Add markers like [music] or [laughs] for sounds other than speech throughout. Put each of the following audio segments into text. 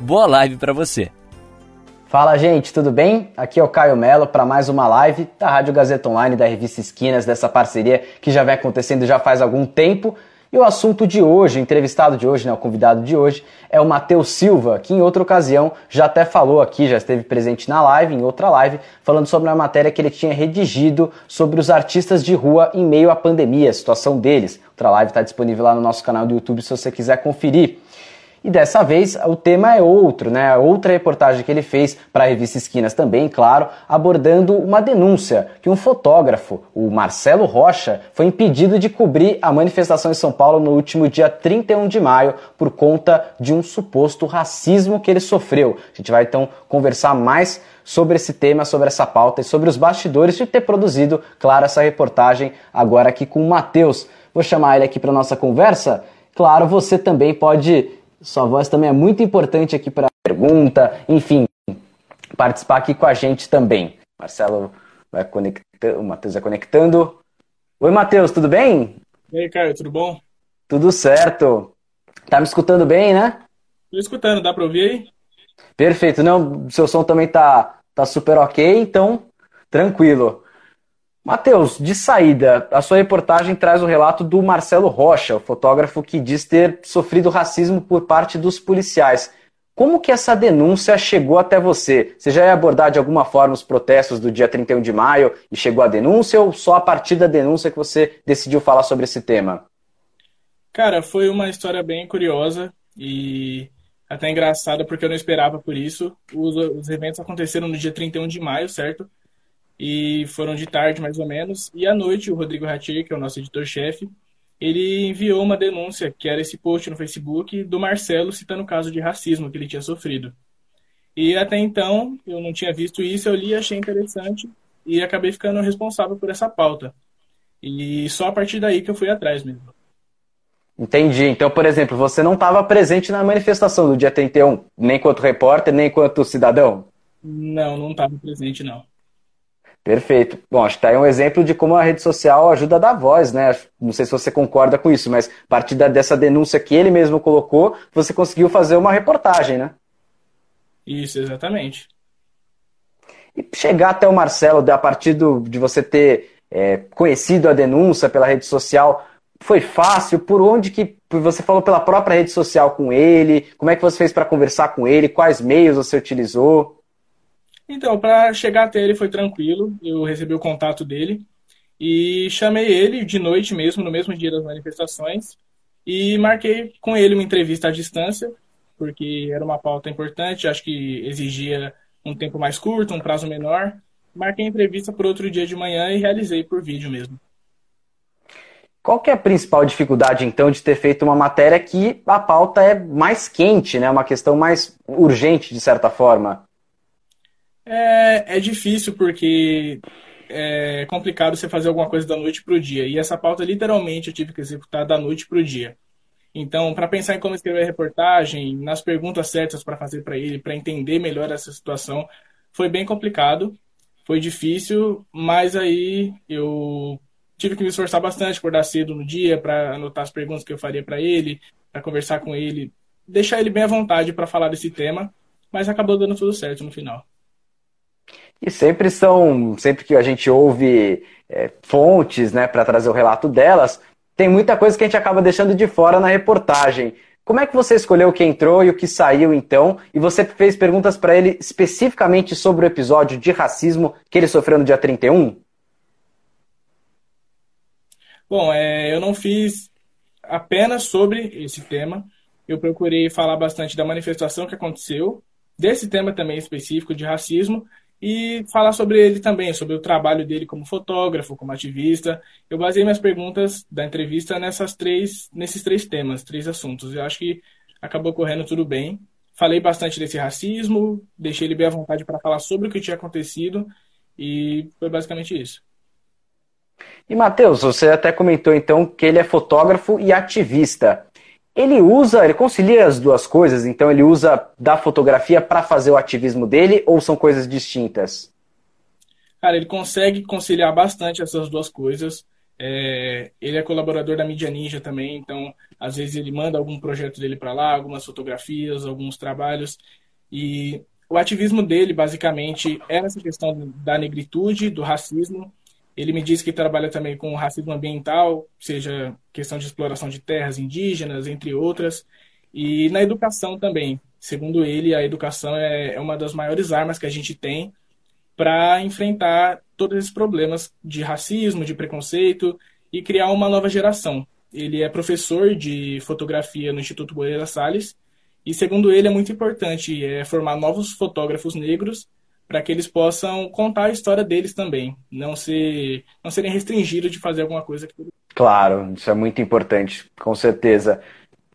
Boa live para você. Fala, gente, tudo bem? Aqui é o Caio Melo para mais uma live da Rádio Gazeta Online da revista Esquinas, dessa parceria que já vem acontecendo já faz algum tempo. E o assunto de hoje, o entrevistado de hoje, né, o convidado de hoje, é o Matheus Silva, que em outra ocasião já até falou aqui, já esteve presente na live, em outra live, falando sobre uma matéria que ele tinha redigido sobre os artistas de rua em meio à pandemia, a situação deles. Outra live está disponível lá no nosso canal do YouTube se você quiser conferir. E dessa vez o tema é outro, né? Outra reportagem que ele fez para a revista Esquinas também, claro, abordando uma denúncia que um fotógrafo, o Marcelo Rocha, foi impedido de cobrir a manifestação em São Paulo no último dia 31 de maio por conta de um suposto racismo que ele sofreu. A gente vai então conversar mais sobre esse tema, sobre essa pauta e sobre os bastidores de ter produzido, claro, essa reportagem agora aqui com o Matheus. Vou chamar ele aqui para nossa conversa. Claro, você também pode sua voz também é muito importante aqui para pergunta, enfim, participar aqui com a gente também. Marcelo vai conectando, o Matheus vai conectando. Oi, Matheus, tudo bem? E aí, Caio, tudo bom? Tudo certo. Tá me escutando bem, né? Tô escutando, dá para ouvir aí? Perfeito. Não, seu som também tá, tá super ok, então tranquilo. Matheus, de saída, a sua reportagem traz o relato do Marcelo Rocha, o fotógrafo que diz ter sofrido racismo por parte dos policiais. Como que essa denúncia chegou até você? Você já ia abordar de alguma forma os protestos do dia 31 de maio e chegou à denúncia ou só a partir da denúncia que você decidiu falar sobre esse tema? Cara, foi uma história bem curiosa e até engraçada porque eu não esperava por isso. Os, os eventos aconteceram no dia 31 de maio, certo? E foram de tarde mais ou menos. E à noite, o Rodrigo Ratier, que é o nosso editor-chefe, ele enviou uma denúncia, que era esse post no Facebook, do Marcelo citando o caso de racismo que ele tinha sofrido. E até então, eu não tinha visto isso, eu li, achei interessante e acabei ficando responsável por essa pauta. E só a partir daí que eu fui atrás mesmo. Entendi. Então, por exemplo, você não estava presente na manifestação do dia 31, nem enquanto repórter, nem enquanto cidadão? Não, não estava presente, não. Perfeito. Bom, acho que tá aí um exemplo de como a rede social ajuda a dar voz, né? Não sei se você concorda com isso, mas a partir dessa denúncia que ele mesmo colocou, você conseguiu fazer uma reportagem, né? Isso, exatamente. E chegar até o Marcelo, a partir do, de você ter é, conhecido a denúncia pela rede social, foi fácil? Por onde que você falou pela própria rede social com ele? Como é que você fez para conversar com ele? Quais meios você utilizou? Então, para chegar até ele foi tranquilo. Eu recebi o contato dele e chamei ele de noite mesmo, no mesmo dia das manifestações, e marquei com ele uma entrevista à distância, porque era uma pauta importante, acho que exigia um tempo mais curto, um prazo menor. Marquei a entrevista para outro dia de manhã e realizei por vídeo mesmo. Qual é a principal dificuldade, então, de ter feito uma matéria que a pauta é mais quente, né? uma questão mais urgente, de certa forma? É, é difícil porque é complicado você fazer alguma coisa da noite para o dia. E essa pauta, literalmente, eu tive que executar da noite para o dia. Então, para pensar em como escrever a reportagem, nas perguntas certas para fazer para ele, para entender melhor essa situação, foi bem complicado, foi difícil, mas aí eu tive que me esforçar bastante, acordar cedo no dia para anotar as perguntas que eu faria para ele, para conversar com ele, deixar ele bem à vontade para falar desse tema, mas acabou dando tudo certo no final. E sempre são, sempre que a gente ouve é, fontes né, para trazer o relato delas, tem muita coisa que a gente acaba deixando de fora na reportagem. Como é que você escolheu o que entrou e o que saiu então? E você fez perguntas para ele especificamente sobre o episódio de racismo que ele sofreu no dia 31? Bom, é, eu não fiz apenas sobre esse tema. Eu procurei falar bastante da manifestação que aconteceu, desse tema também específico de racismo e falar sobre ele também, sobre o trabalho dele como fotógrafo, como ativista. Eu baseei minhas perguntas da entrevista nessas três, nesses três temas, três assuntos. Eu acho que acabou correndo tudo bem. falei bastante desse racismo, deixei ele bem à vontade para falar sobre o que tinha acontecido e foi basicamente isso. E Matheus, você até comentou então que ele é fotógrafo e ativista. Ele usa, ele concilia as duas coisas, então ele usa da fotografia para fazer o ativismo dele ou são coisas distintas? Cara, ele consegue conciliar bastante essas duas coisas. É, ele é colaborador da Mídia Ninja também, então às vezes ele manda algum projeto dele para lá, algumas fotografias, alguns trabalhos. E o ativismo dele, basicamente, é essa questão da negritude, do racismo. Ele me disse que trabalha também com racismo ambiental, seja questão de exploração de terras indígenas, entre outras. E na educação também. Segundo ele, a educação é, é uma das maiores armas que a gente tem para enfrentar todos esses problemas de racismo, de preconceito e criar uma nova geração. Ele é professor de fotografia no Instituto Moreira Salles e, segundo ele, é muito importante é, formar novos fotógrafos negros para que eles possam contar a história deles também, não ser não serem restringidos de fazer alguma coisa. Claro, isso é muito importante, com certeza.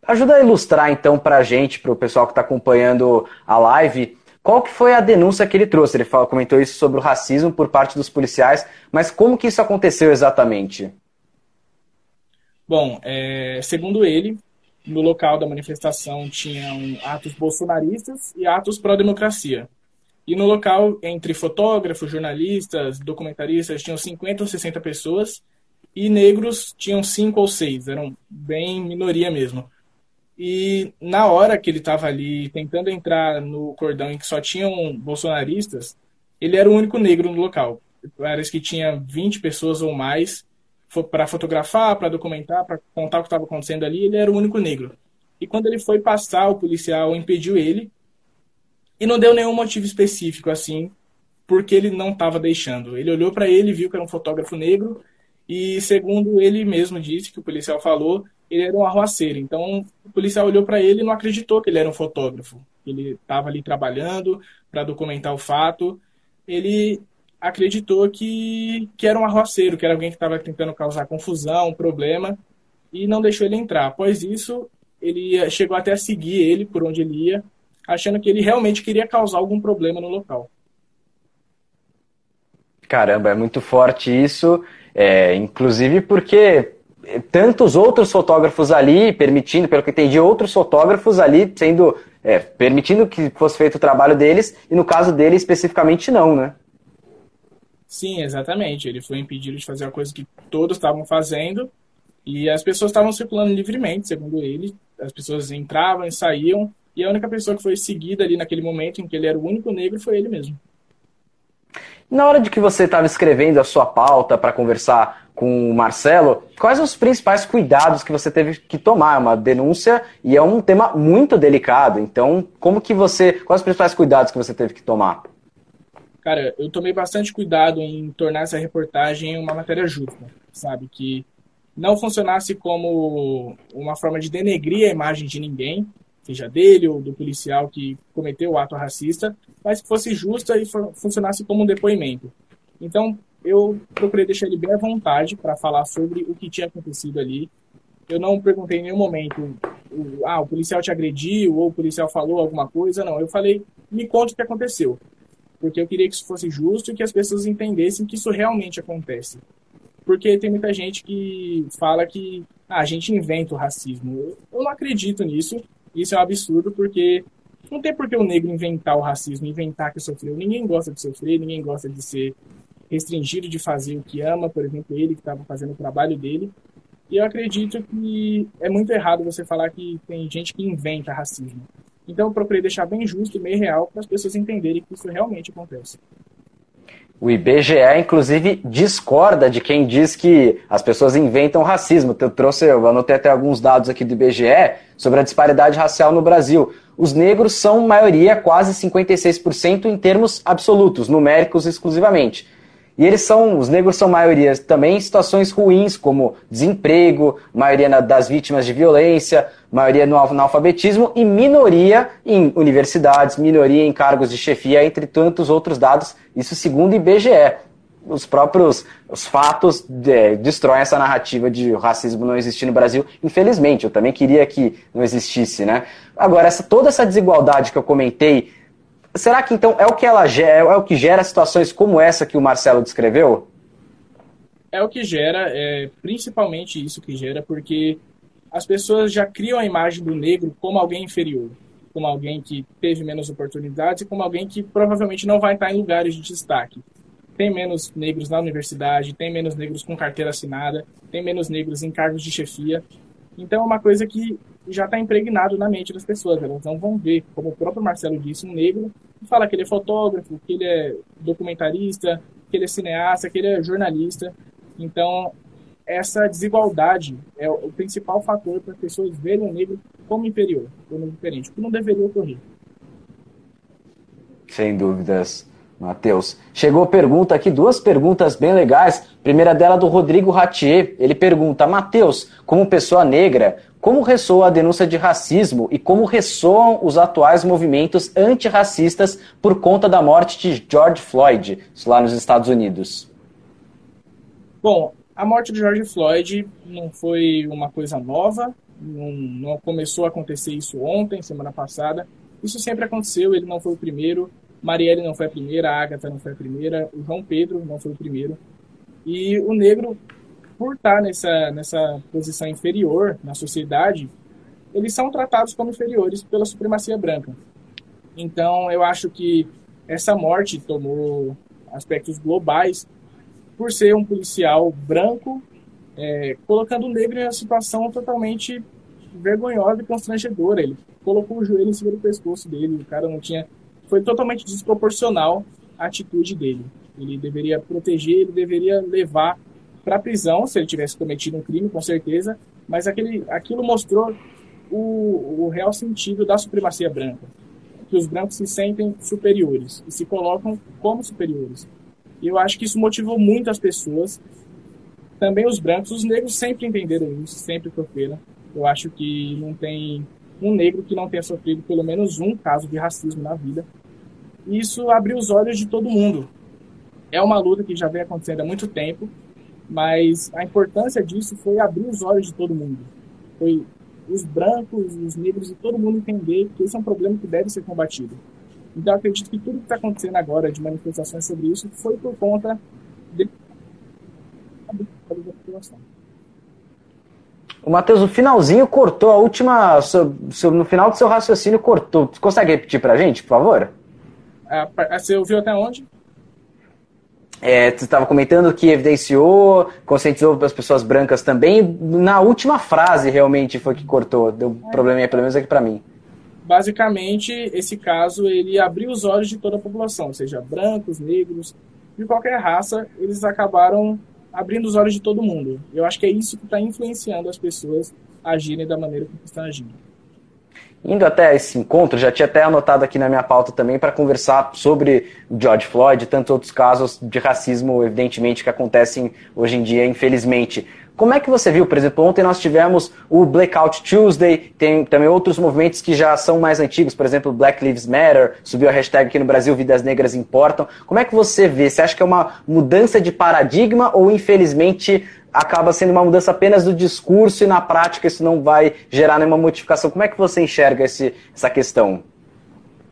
Ajuda a ilustrar então para a gente, para o pessoal que está acompanhando a live, qual que foi a denúncia que ele trouxe? Ele falou, comentou isso sobre o racismo por parte dos policiais, mas como que isso aconteceu exatamente? Bom, é, segundo ele, no local da manifestação tinham atos bolsonaristas e atos pró-democracia. E no local, entre fotógrafos, jornalistas, documentaristas, tinham 50 ou 60 pessoas, e negros tinham 5 ou 6, eram bem minoria mesmo. E na hora que ele estava ali tentando entrar no cordão em que só tinham bolsonaristas, ele era o único negro no local. Parece que tinha 20 pessoas ou mais para fotografar, para documentar, para contar o que estava acontecendo ali, ele era o único negro. E quando ele foi passar, o policial impediu ele e não deu nenhum motivo específico assim, porque ele não estava deixando. Ele olhou para ele, viu que era um fotógrafo negro e, segundo ele mesmo disse, que o policial falou, ele era um arruaceiro. Então, o policial olhou para ele e não acreditou que ele era um fotógrafo. Ele estava ali trabalhando para documentar o fato. Ele acreditou que, que era um arruaceiro, que era alguém que estava tentando causar confusão, um problema, e não deixou ele entrar. Após isso, ele chegou até a seguir ele por onde ele ia, achando que ele realmente queria causar algum problema no local. Caramba, é muito forte isso, é, inclusive porque tantos outros fotógrafos ali, permitindo, pelo que entendi, outros fotógrafos ali sendo. É, permitindo que fosse feito o trabalho deles, e no caso dele especificamente não, né? Sim, exatamente. Ele foi impedido de fazer a coisa que todos estavam fazendo, e as pessoas estavam circulando livremente, segundo ele. As pessoas entravam e saíam, e a única pessoa que foi seguida ali naquele momento em que ele era o único negro foi ele mesmo. Na hora de que você estava escrevendo a sua pauta para conversar com o Marcelo, quais os principais cuidados que você teve que tomar? É uma denúncia e é um tema muito delicado. Então, como que você, quais os principais cuidados que você teve que tomar? Cara, eu tomei bastante cuidado em tornar essa reportagem uma matéria justa, sabe? Que não funcionasse como uma forma de denegrir a imagem de ninguém, seja dele ou do policial que cometeu o ato racista, mas que fosse justa e funcionasse como um depoimento. Então, eu procurei deixar ele bem à vontade para falar sobre o que tinha acontecido ali. Eu não perguntei em nenhum momento, ah, o policial te agrediu ou o policial falou alguma coisa. Não, eu falei, me conte o que aconteceu. Porque eu queria que isso fosse justo e que as pessoas entendessem que isso realmente acontece. Porque tem muita gente que fala que ah, a gente inventa o racismo. Eu não acredito nisso. Isso é um absurdo porque não tem por que o negro inventar o racismo, inventar que sofreu. Ninguém gosta de sofrer, ninguém gosta de ser restringido de fazer o que ama, por exemplo, ele que estava fazendo o trabalho dele. E eu acredito que é muito errado você falar que tem gente que inventa racismo. Então eu procurei deixar bem justo e meio real para as pessoas entenderem que isso realmente acontece. O IBGE, inclusive, discorda de quem diz que as pessoas inventam racismo. Eu trouxe, eu anotei até alguns dados aqui do IBGE sobre a disparidade racial no Brasil. Os negros são maioria, quase 56% em termos absolutos, numéricos exclusivamente. E eles são, os negros são maioria também em situações ruins, como desemprego, maioria das vítimas de violência, maioria no analfabetismo e minoria em universidades, minoria em cargos de chefia, entre tantos outros dados, isso segundo o IBGE. os próprios os fatos é, destroem essa narrativa de racismo não existir no Brasil. Infelizmente, eu também queria que não existisse, né? Agora, essa, toda essa desigualdade que eu comentei, será que então é o que ela gera, é o que gera situações como essa que o Marcelo descreveu? É o que gera, é principalmente isso que gera, porque as pessoas já criam a imagem do negro como alguém inferior, como alguém que teve menos oportunidades como alguém que provavelmente não vai estar em lugares de destaque tem menos negros na universidade, tem menos negros com carteira assinada, tem menos negros em cargos de chefia. Então é uma coisa que já está impregnado na mente das pessoas. Elas não vão ver, como o próprio Marcelo disse, um negro que fala que ele é fotógrafo, que ele é documentarista, que ele é cineasta, que ele é jornalista. Então essa desigualdade é o principal fator para as pessoas verem o negro como inferior, como diferente, que não deveria ocorrer. Sem dúvidas. Matheus. Chegou pergunta aqui, duas perguntas bem legais. Primeira dela do Rodrigo Ratier. Ele pergunta: Matheus, como pessoa negra, como ressoa a denúncia de racismo e como ressoam os atuais movimentos antirracistas por conta da morte de George Floyd lá nos Estados Unidos? Bom, a morte de George Floyd não foi uma coisa nova, não, não começou a acontecer isso ontem, semana passada. Isso sempre aconteceu, ele não foi o primeiro. Marielle não foi a primeira, a Agatha não foi a primeira, o João Pedro não foi o primeiro. E o negro, por estar nessa, nessa posição inferior na sociedade, eles são tratados como inferiores pela supremacia branca. Então, eu acho que essa morte tomou aspectos globais por ser um policial branco, é, colocando o negro em uma situação totalmente vergonhosa e constrangedora. Ele colocou o joelho em cima do pescoço dele, o cara não tinha foi totalmente desproporcional a atitude dele. Ele deveria proteger, ele deveria levar para a prisão se ele tivesse cometido um crime, com certeza, mas aquele, aquilo mostrou o, o real sentido da supremacia branca. Que os brancos se sentem superiores e se colocam como superiores. E eu acho que isso motivou muito as pessoas, também os brancos, os negros sempre entenderam isso, sempre sofreram. Eu acho que não tem um negro que não tenha sofrido pelo menos um caso de racismo na vida. E isso abriu os olhos de todo mundo. É uma luta que já vem acontecendo há muito tempo, mas a importância disso foi abrir os olhos de todo mundo. Foi os brancos, os negros e todo mundo entender que esse é um problema que deve ser combatido. Então, acredito que tudo que está acontecendo agora de manifestações sobre isso foi por conta de... da população. O Matheus, o finalzinho cortou, a última. No final do seu raciocínio cortou. Consegue repetir pra gente, por favor? Ah, você ouviu até onde? É, você estava comentando que evidenciou, conscientizou as pessoas brancas também. Na última frase, realmente, foi que cortou. Deu é. probleminha, pelo menos aqui para mim. Basicamente, esse caso, ele abriu os olhos de toda a população, seja brancos, negros, de qualquer raça, eles acabaram abrindo os olhos de todo mundo. Eu acho que é isso que está influenciando as pessoas agirem da maneira que estão agindo. Indo até esse encontro, já tinha até anotado aqui na minha pauta também para conversar sobre George Floyd e tantos outros casos de racismo, evidentemente, que acontecem hoje em dia, infelizmente. Como é que você viu, por exemplo, ontem nós tivemos o Blackout Tuesday, tem também outros movimentos que já são mais antigos, por exemplo, Black Lives Matter, subiu a hashtag aqui no Brasil, Vidas Negras Importam. Como é que você vê? Você acha que é uma mudança de paradigma ou, infelizmente, acaba sendo uma mudança apenas do discurso e na prática isso não vai gerar nenhuma modificação? Como é que você enxerga esse, essa questão?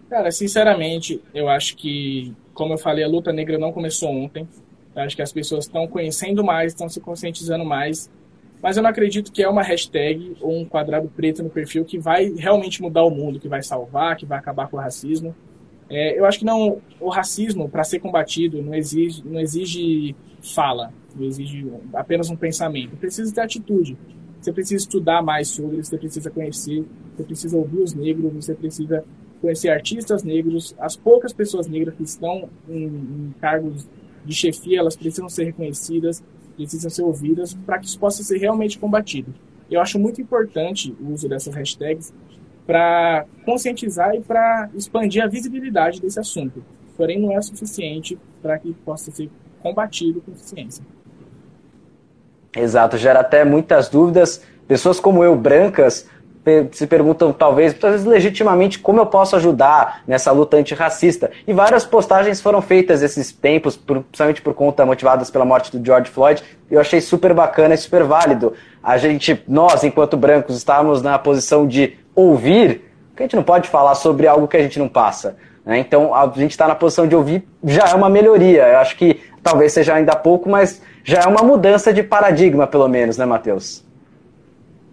Cara, sinceramente, eu acho que, como eu falei, a luta negra não começou ontem. Eu acho que as pessoas estão conhecendo mais, estão se conscientizando mais. Mas eu não acredito que é uma hashtag ou um quadrado preto no perfil que vai realmente mudar o mundo, que vai salvar, que vai acabar com o racismo. É, eu acho que não, o racismo, para ser combatido, não exige, não exige fala, não exige apenas um pensamento. Precisa ter atitude. Você precisa estudar mais sobre, você precisa conhecer, você precisa ouvir os negros, você precisa conhecer artistas negros, as poucas pessoas negras que estão em, em cargos de chefia, elas precisam ser reconhecidas, precisam ser ouvidas para que isso possa ser realmente combatido. Eu acho muito importante o uso dessas hashtags para conscientizar e para expandir a visibilidade desse assunto. Porém, não é suficiente para que possa ser combatido com eficiência. Exato, gera até muitas dúvidas. Pessoas como eu, brancas, se perguntam, talvez, muitas vezes legitimamente, como eu posso ajudar nessa luta antirracista. E várias postagens foram feitas esses tempos, principalmente por conta motivadas pela morte do George Floyd. Eu achei super bacana e super válido. A gente, nós, enquanto brancos, estávamos na posição de ouvir, porque a gente não pode falar sobre algo que a gente não passa. Né? Então, a gente está na posição de ouvir, já é uma melhoria. Eu acho que talvez seja ainda pouco, mas já é uma mudança de paradigma, pelo menos, né, Matheus?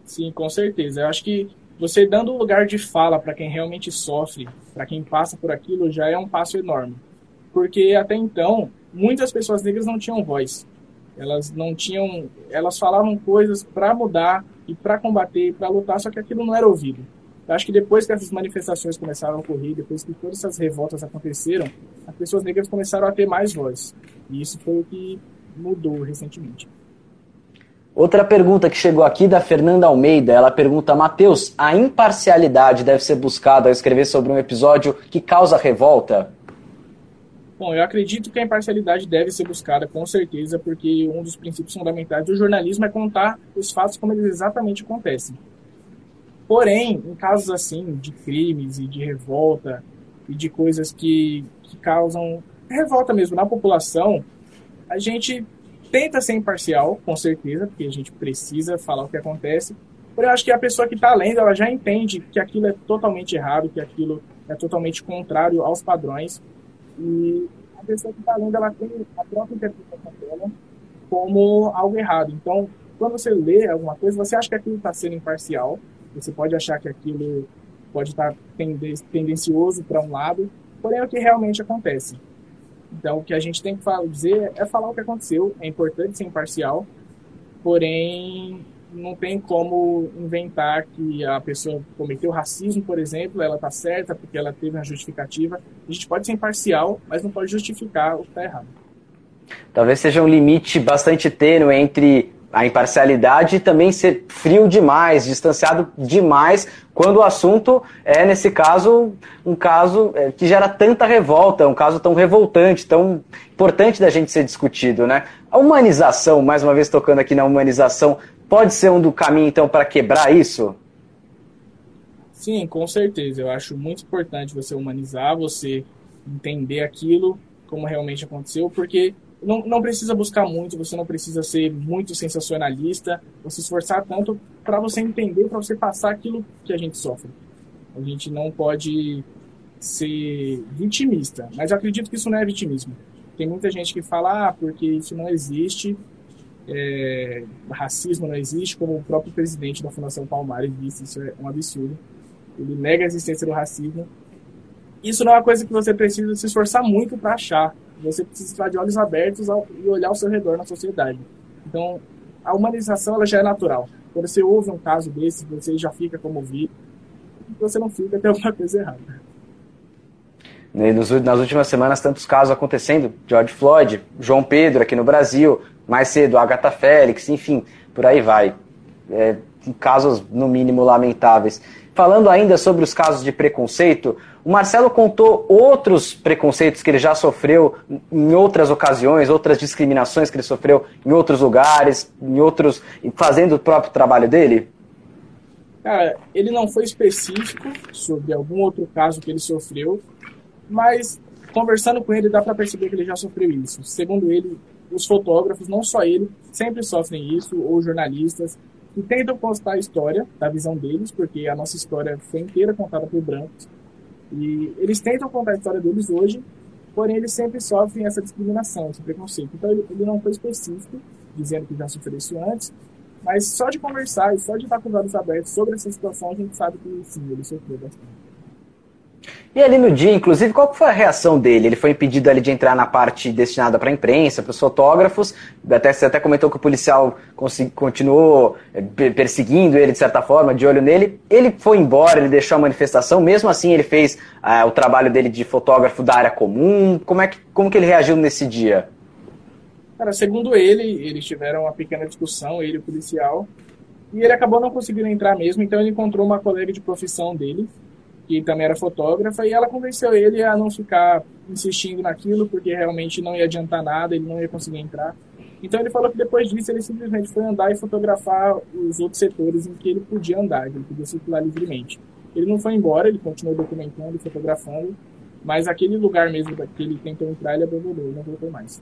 Sim, com certeza. Eu acho que você dando lugar de fala para quem realmente sofre, para quem passa por aquilo, já é um passo enorme. Porque até então, muitas pessoas negras não tinham voz. Elas não tinham, elas falavam coisas para mudar e para combater, para lutar, só que aquilo não era ouvido. Eu acho que depois que essas manifestações começaram a ocorrer, depois que todas essas revoltas aconteceram, as pessoas negras começaram a ter mais voz. E isso foi o que mudou recentemente. Outra pergunta que chegou aqui da Fernanda Almeida, ela pergunta: Mateus, a imparcialidade deve ser buscada ao escrever sobre um episódio que causa revolta? Bom, eu acredito que a imparcialidade deve ser buscada, com certeza, porque um dos princípios fundamentais do jornalismo é contar os fatos como eles exatamente acontecem. Porém, em casos assim, de crimes e de revolta, e de coisas que, que causam revolta mesmo na população, a gente tenta ser imparcial, com certeza, porque a gente precisa falar o que acontece. Porém, eu acho que a pessoa que está lendo, ela já entende que aquilo é totalmente errado, que aquilo é totalmente contrário aos padrões. E a pessoa que está lendo, ela tem a própria interpretação dela como algo errado. Então, quando você lê alguma coisa, você acha que aquilo está sendo imparcial, você pode achar que aquilo pode estar tendencioso para um lado, porém é o que realmente acontece. Então, o que a gente tem que dizer é falar o que aconteceu. É importante ser imparcial, porém não tem como inventar que a pessoa cometeu racismo, por exemplo, ela está certa porque ela teve uma justificativa. A gente pode ser imparcial, mas não pode justificar o que está errado. Talvez seja um limite bastante tênue entre a imparcialidade também ser frio demais, distanciado demais, quando o assunto é, nesse caso, um caso é, que gera tanta revolta, um caso tão revoltante, tão importante da gente ser discutido, né? A humanização, mais uma vez tocando aqui na humanização, pode ser um do caminho, então, para quebrar isso? Sim, com certeza. Eu acho muito importante você humanizar, você entender aquilo, como realmente aconteceu, porque não, não precisa buscar muito, você não precisa ser muito sensacionalista, se esforçar tanto para você entender, para você passar aquilo que a gente sofre. A gente não pode ser vitimista, mas eu acredito que isso não é vitimismo. Tem muita gente que fala, ah, porque isso não existe, é, racismo não existe, como o próprio presidente da Fundação Palmares disse, isso é um absurdo. Ele nega a existência do racismo. Isso não é uma coisa que você precisa se esforçar muito para achar você precisa estar de olhos abertos ao, e olhar ao seu redor na sociedade. Então, a humanização ela já é natural. Quando você ouve um caso desse, você já fica comovido. Você não fica, tem alguma coisa errada. Nos, nas últimas semanas, tantos casos acontecendo. George Floyd, João Pedro aqui no Brasil, mais cedo, Agatha Félix, enfim, por aí vai. É, casos, no mínimo, lamentáveis. Falando ainda sobre os casos de preconceito, o Marcelo contou outros preconceitos que ele já sofreu em outras ocasiões, outras discriminações que ele sofreu em outros lugares, em outros. fazendo o próprio trabalho dele? Cara, ele não foi específico sobre algum outro caso que ele sofreu, mas conversando com ele dá para perceber que ele já sofreu isso. Segundo ele, os fotógrafos, não só ele, sempre sofrem isso, ou jornalistas, que tentam contar a história da visão deles, porque a nossa história foi inteira contada por brancos. E eles tentam contar a história deles hoje, porém eles sempre sofrem essa discriminação, esse preconceito. Então ele, ele não foi específico, dizendo que já sofreu isso antes, mas só de conversar e só de estar com os olhos abertos sobre essa situação, a gente sabe que sim, ele sofreu bastante. E ali no dia, inclusive, qual foi a reação dele? Ele foi impedido ali de entrar na parte destinada para a imprensa, para os fotógrafos. Até, você até comentou que o policial continuou eh, perseguindo ele de certa forma, de olho nele. Ele foi embora, ele deixou a manifestação. Mesmo assim, ele fez uh, o trabalho dele de fotógrafo da área comum. Como, é que, como que ele reagiu nesse dia? Cara, segundo ele, eles tiveram uma pequena discussão, ele e o policial. E ele acabou não conseguindo entrar mesmo, então ele encontrou uma colega de profissão dele, que também era fotógrafa, e ela convenceu ele a não ficar insistindo naquilo, porque realmente não ia adiantar nada, ele não ia conseguir entrar. Então ele falou que depois disso ele simplesmente foi andar e fotografar os outros setores em que ele podia andar, ele podia circular livremente. Ele não foi embora, ele continuou documentando e fotografando, mas aquele lugar mesmo que ele tentou entrar, ele abandonou, não voltou mais.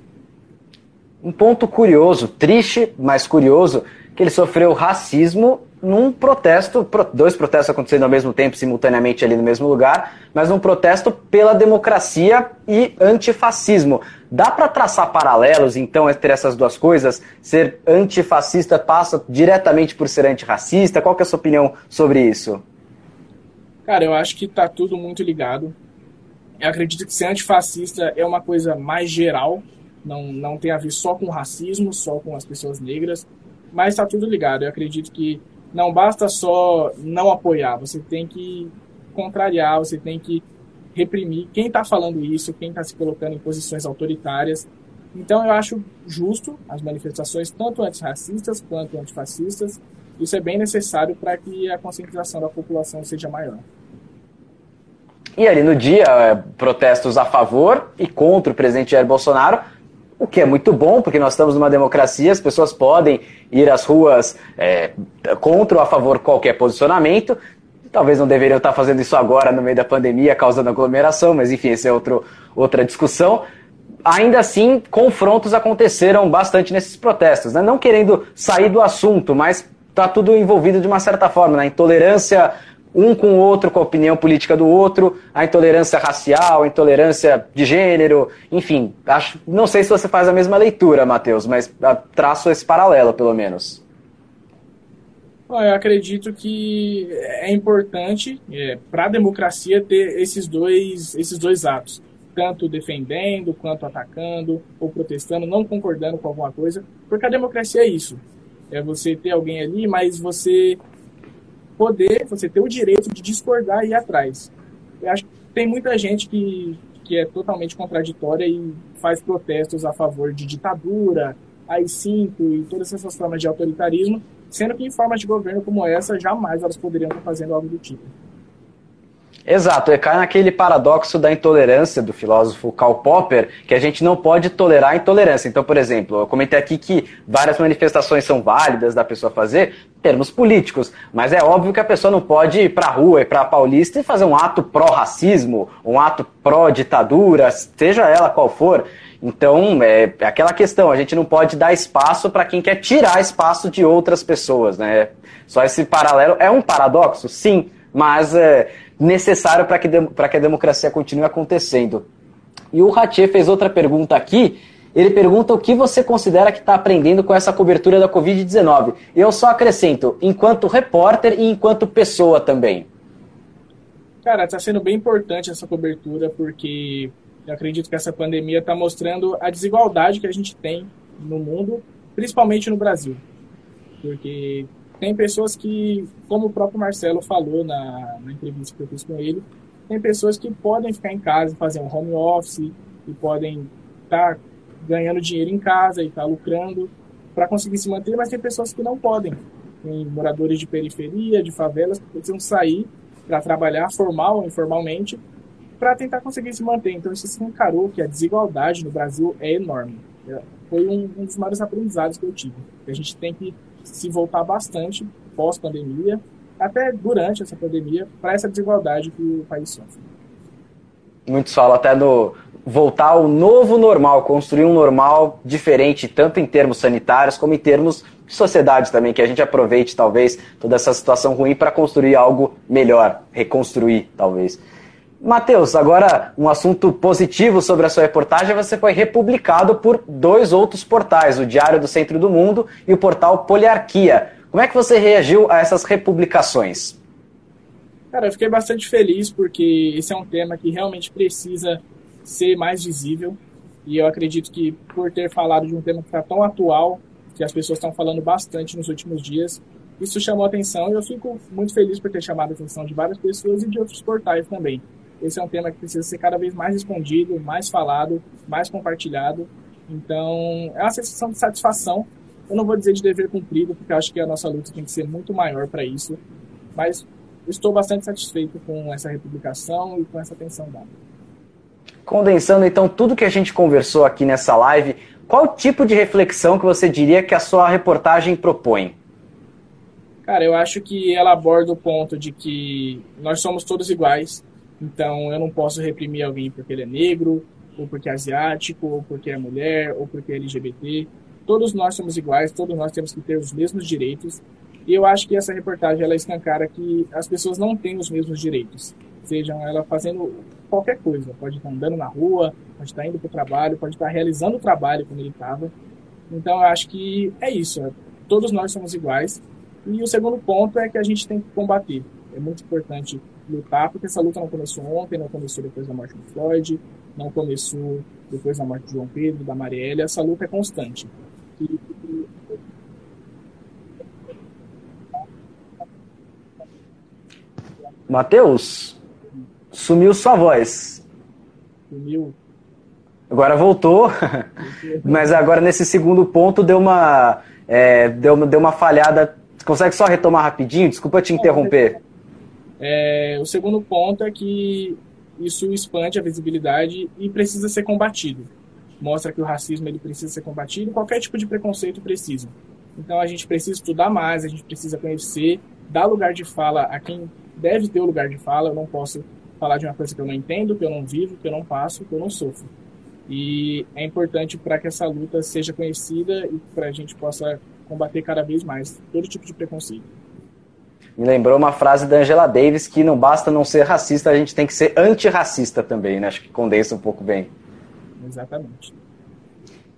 Um ponto curioso, triste, mas curioso, que ele sofreu racismo num protesto, dois protestos acontecendo ao mesmo tempo, simultaneamente ali no mesmo lugar, mas num protesto pela democracia e antifascismo. Dá para traçar paralelos, então, entre essas duas coisas? Ser antifascista passa diretamente por ser antirracista? Qual que é a sua opinião sobre isso? Cara, eu acho que tá tudo muito ligado. Eu acredito que ser antifascista é uma coisa mais geral, não, não tem a ver só com racismo, só com as pessoas negras, mas está tudo ligado. Eu acredito que não basta só não apoiar, você tem que contrariar, você tem que reprimir quem está falando isso, quem está se colocando em posições autoritárias. Então eu acho justo as manifestações, tanto antirracistas quanto antifascistas. Isso é bem necessário para que a conscientização da população seja maior. E ali no dia, é, protestos a favor e contra o presidente Jair Bolsonaro, o que é muito bom, porque nós estamos numa democracia, as pessoas podem ir às ruas é, contra ou a favor qualquer posicionamento. Talvez não deveriam estar fazendo isso agora no meio da pandemia, causando aglomeração, mas enfim, essa é outro, outra discussão. Ainda assim, confrontos aconteceram bastante nesses protestos, né? não querendo sair do assunto, mas está tudo envolvido de uma certa forma, na né? intolerância um com o outro, com a opinião política do outro, a intolerância racial, a intolerância de gênero, enfim. Acho, não sei se você faz a mesma leitura, Matheus, mas traço esse paralelo, pelo menos. Eu acredito que é importante é, para a democracia ter esses dois, esses dois atos, tanto defendendo quanto atacando ou protestando, não concordando com alguma coisa, porque a democracia é isso. É você ter alguém ali, mas você poder, você ter o direito de discordar e ir atrás. Eu acho que tem muita gente que, que é totalmente contraditória e faz protestos a favor de ditadura, AI-5 e todas essas formas de autoritarismo, sendo que em formas de governo como essa, jamais elas poderiam estar fazendo algo do tipo. Exato, e cai naquele paradoxo da intolerância do filósofo Karl Popper, que a gente não pode tolerar a intolerância. Então, por exemplo, eu comentei aqui que várias manifestações são válidas da pessoa fazer, termos políticos, mas é óbvio que a pessoa não pode ir para a rua, ir para a Paulista e fazer um ato pró-racismo, um ato pró-ditadura, seja ela qual for. Então, é, é aquela questão, a gente não pode dar espaço para quem quer tirar espaço de outras pessoas, né? Só esse paralelo é um paradoxo, sim, mas é, necessário para que, que a democracia continue acontecendo. E o Ratier fez outra pergunta aqui. Ele pergunta o que você considera que está aprendendo com essa cobertura da Covid-19. Eu só acrescento, enquanto repórter e enquanto pessoa também. Cara, está sendo bem importante essa cobertura, porque eu acredito que essa pandemia está mostrando a desigualdade que a gente tem no mundo, principalmente no Brasil. Porque tem pessoas que, como o próprio Marcelo falou na, na entrevista que eu fiz com ele, tem pessoas que podem ficar em casa, fazer um home office e podem estar tá ganhando dinheiro em casa e estar tá lucrando para conseguir se manter, mas tem pessoas que não podem. Tem moradores de periferia, de favelas, que precisam sair para trabalhar formal ou informalmente para tentar conseguir se manter. Então isso se encarou que a desigualdade no Brasil é enorme. Foi um, um dos maiores aprendizados que eu tive. A gente tem que se voltar bastante pós-pandemia, até durante essa pandemia, para essa desigualdade que o país sofre. Muitos falam até do voltar ao novo normal, construir um normal diferente, tanto em termos sanitários como em termos de sociedade também, que a gente aproveite talvez toda essa situação ruim para construir algo melhor, reconstruir talvez. Matheus, agora um assunto positivo sobre a sua reportagem, você foi republicado por dois outros portais, o Diário do Centro do Mundo e o portal Poliarquia. Como é que você reagiu a essas republicações? Cara, eu fiquei bastante feliz porque esse é um tema que realmente precisa ser mais visível e eu acredito que por ter falado de um tema que está tão atual, que as pessoas estão falando bastante nos últimos dias, isso chamou atenção e eu fico muito feliz por ter chamado a atenção de várias pessoas e de outros portais também. Esse é um tema que precisa ser cada vez mais respondido, mais falado, mais compartilhado. Então, é uma sensação de satisfação. Eu não vou dizer de dever cumprido, porque acho que a nossa luta tem que ser muito maior para isso. Mas estou bastante satisfeito com essa republicação e com essa atenção dada. Condensando então tudo que a gente conversou aqui nessa live, qual tipo de reflexão que você diria que a sua reportagem propõe? Cara, eu acho que ela aborda o ponto de que nós somos todos iguais, então eu não posso reprimir alguém porque ele é negro, ou porque é asiático, ou porque é mulher, ou porque é LGBT. Todos nós somos iguais, todos nós temos que ter os mesmos direitos. E eu acho que essa reportagem ela escancara que as pessoas não têm os mesmos direitos. Sejam ela fazendo qualquer coisa, pode estar andando na rua, pode estar indo para o trabalho, pode estar realizando o trabalho como ele estava. Então eu acho que é isso. Todos nós somos iguais. E o segundo ponto é que a gente tem que combater. É muito importante lutar, porque essa luta não começou ontem, não começou depois da morte do Floyd, não começou depois da morte de João Pedro, da Marielle. Essa luta é constante. E, Matheus, sumiu sua voz. Sumiu. Agora voltou, [laughs] mas agora nesse segundo ponto deu uma, é, deu, deu uma falhada. Consegue só retomar rapidinho? Desculpa te interromper. É, o segundo ponto é que isso expande a visibilidade e precisa ser combatido. Mostra que o racismo ele precisa ser combatido, qualquer tipo de preconceito precisa. Então a gente precisa estudar mais, a gente precisa conhecer, dar lugar de fala a quem deve ter o lugar de fala. Eu não posso falar de uma coisa que eu não entendo, que eu não vivo, que eu não passo, que eu não sofro. E é importante para que essa luta seja conhecida e para a gente possa combater cada vez mais todo tipo de preconceito. Me lembrou uma frase da Angela Davis que não basta não ser racista, a gente tem que ser antirracista também, né? Acho que condensa um pouco bem. Exatamente.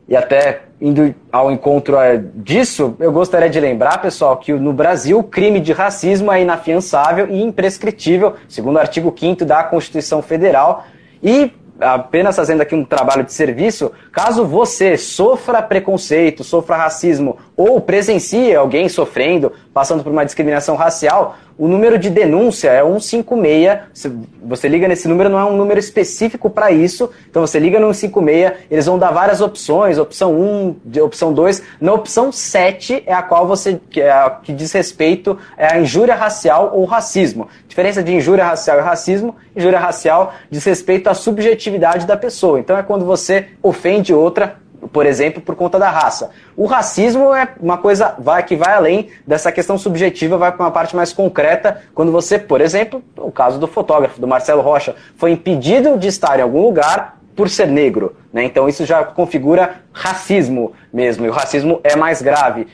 E até indo ao encontro é, disso, eu gostaria de lembrar, pessoal, que no Brasil o crime de racismo é inafiançável e imprescritível, segundo o artigo 5 da Constituição Federal. E apenas fazendo aqui um trabalho de serviço, caso você sofra preconceito, sofra racismo ou presencie alguém sofrendo, passando por uma discriminação racial, o número de denúncia é 156. Você liga nesse número, não é um número específico para isso. Então você liga no 156, eles vão dar várias opções, opção 1, opção 2. Na opção 7 é a qual você que, é a, que diz respeito é a injúria racial ou racismo. diferença de injúria racial e racismo, injúria racial diz respeito à subjetividade da pessoa. Então é quando você ofende outra por exemplo, por conta da raça. O racismo é uma coisa vai, que vai além dessa questão subjetiva, vai para uma parte mais concreta, quando você, por exemplo, o caso do fotógrafo, do Marcelo Rocha, foi impedido de estar em algum lugar por ser negro. Né? Então isso já configura racismo mesmo, e o racismo é mais grave.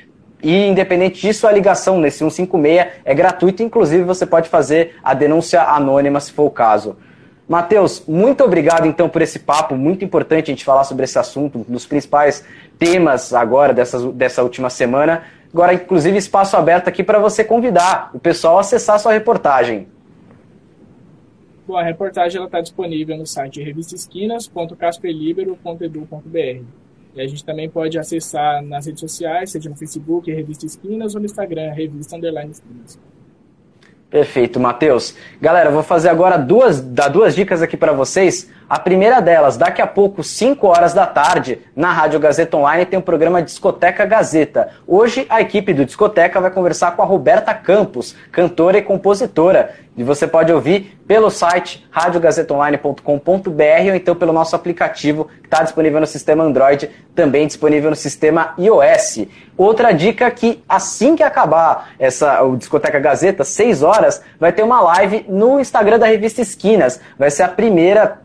E, independente disso, a ligação nesse 156 é gratuita, inclusive você pode fazer a denúncia anônima se for o caso. Matheus, muito obrigado então por esse papo, muito importante a gente falar sobre esse assunto, um dos principais temas agora dessa, dessa última semana. Agora, inclusive, espaço aberto aqui para você convidar o pessoal a acessar a sua reportagem. Bom, a reportagem está disponível no site revistaesquinas.casperlibero.edu.br. E a gente também pode acessar nas redes sociais, seja no Facebook, Revista Esquinas, ou no Instagram, Revista Underline Esquinas. Perfeito, Matheus. Galera, vou fazer agora duas, dar duas dicas aqui para vocês. A primeira delas, daqui a pouco, 5 horas da tarde, na Rádio Gazeta Online, tem o um programa Discoteca Gazeta. Hoje, a equipe do Discoteca vai conversar com a Roberta Campos, cantora e compositora. E você pode ouvir pelo site radiogazetaonline.com.br ou então pelo nosso aplicativo que está disponível no sistema Android, também disponível no sistema iOS. Outra dica que assim que acabar essa o Discoteca Gazeta, 6 horas, vai ter uma live no Instagram da revista Esquinas. Vai ser a primeira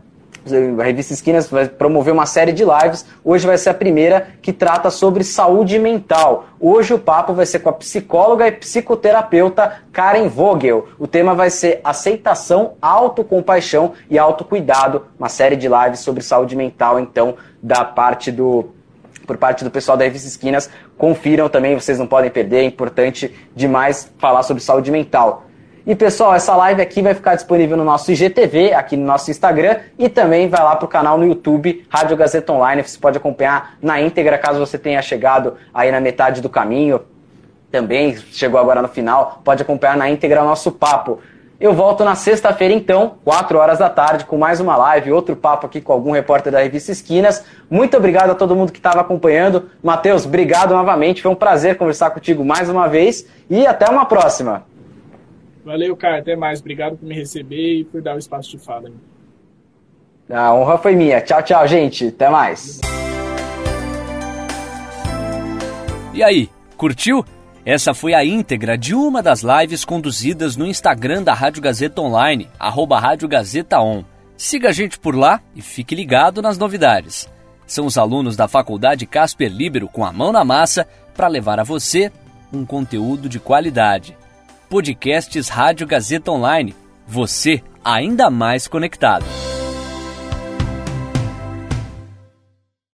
a revista Esquinas vai promover uma série de lives. Hoje vai ser a primeira que trata sobre saúde mental. Hoje o papo vai ser com a psicóloga e psicoterapeuta Karen Vogel. O tema vai ser aceitação, autocompaixão e autocuidado. Uma série de lives sobre saúde mental, então, da parte do por parte do pessoal da Revista Esquinas. Confiram também, vocês não podem perder, é importante demais falar sobre saúde mental. E pessoal, essa live aqui vai ficar disponível no nosso IGTV, aqui no nosso Instagram, e também vai lá para o canal no YouTube, Rádio Gazeta Online. Você pode acompanhar na íntegra, caso você tenha chegado aí na metade do caminho. Também chegou agora no final, pode acompanhar na íntegra o nosso papo. Eu volto na sexta-feira, então, 4 horas da tarde, com mais uma live, outro papo aqui com algum repórter da revista Esquinas. Muito obrigado a todo mundo que estava acompanhando. Matheus, obrigado novamente. Foi um prazer conversar contigo mais uma vez e até uma próxima. Valeu, cara. Até mais. Obrigado por me receber e por dar o espaço de fala. A honra foi minha. Tchau, tchau, gente. Até mais. E aí, curtiu? Essa foi a íntegra de uma das lives conduzidas no Instagram da Rádio Gazeta Online, arroba Rádio Gazeta On. Siga a gente por lá e fique ligado nas novidades. São os alunos da Faculdade Casper Libero com a mão na massa para levar a você um conteúdo de qualidade. Podcasts Rádio Gazeta Online. Você ainda mais conectado.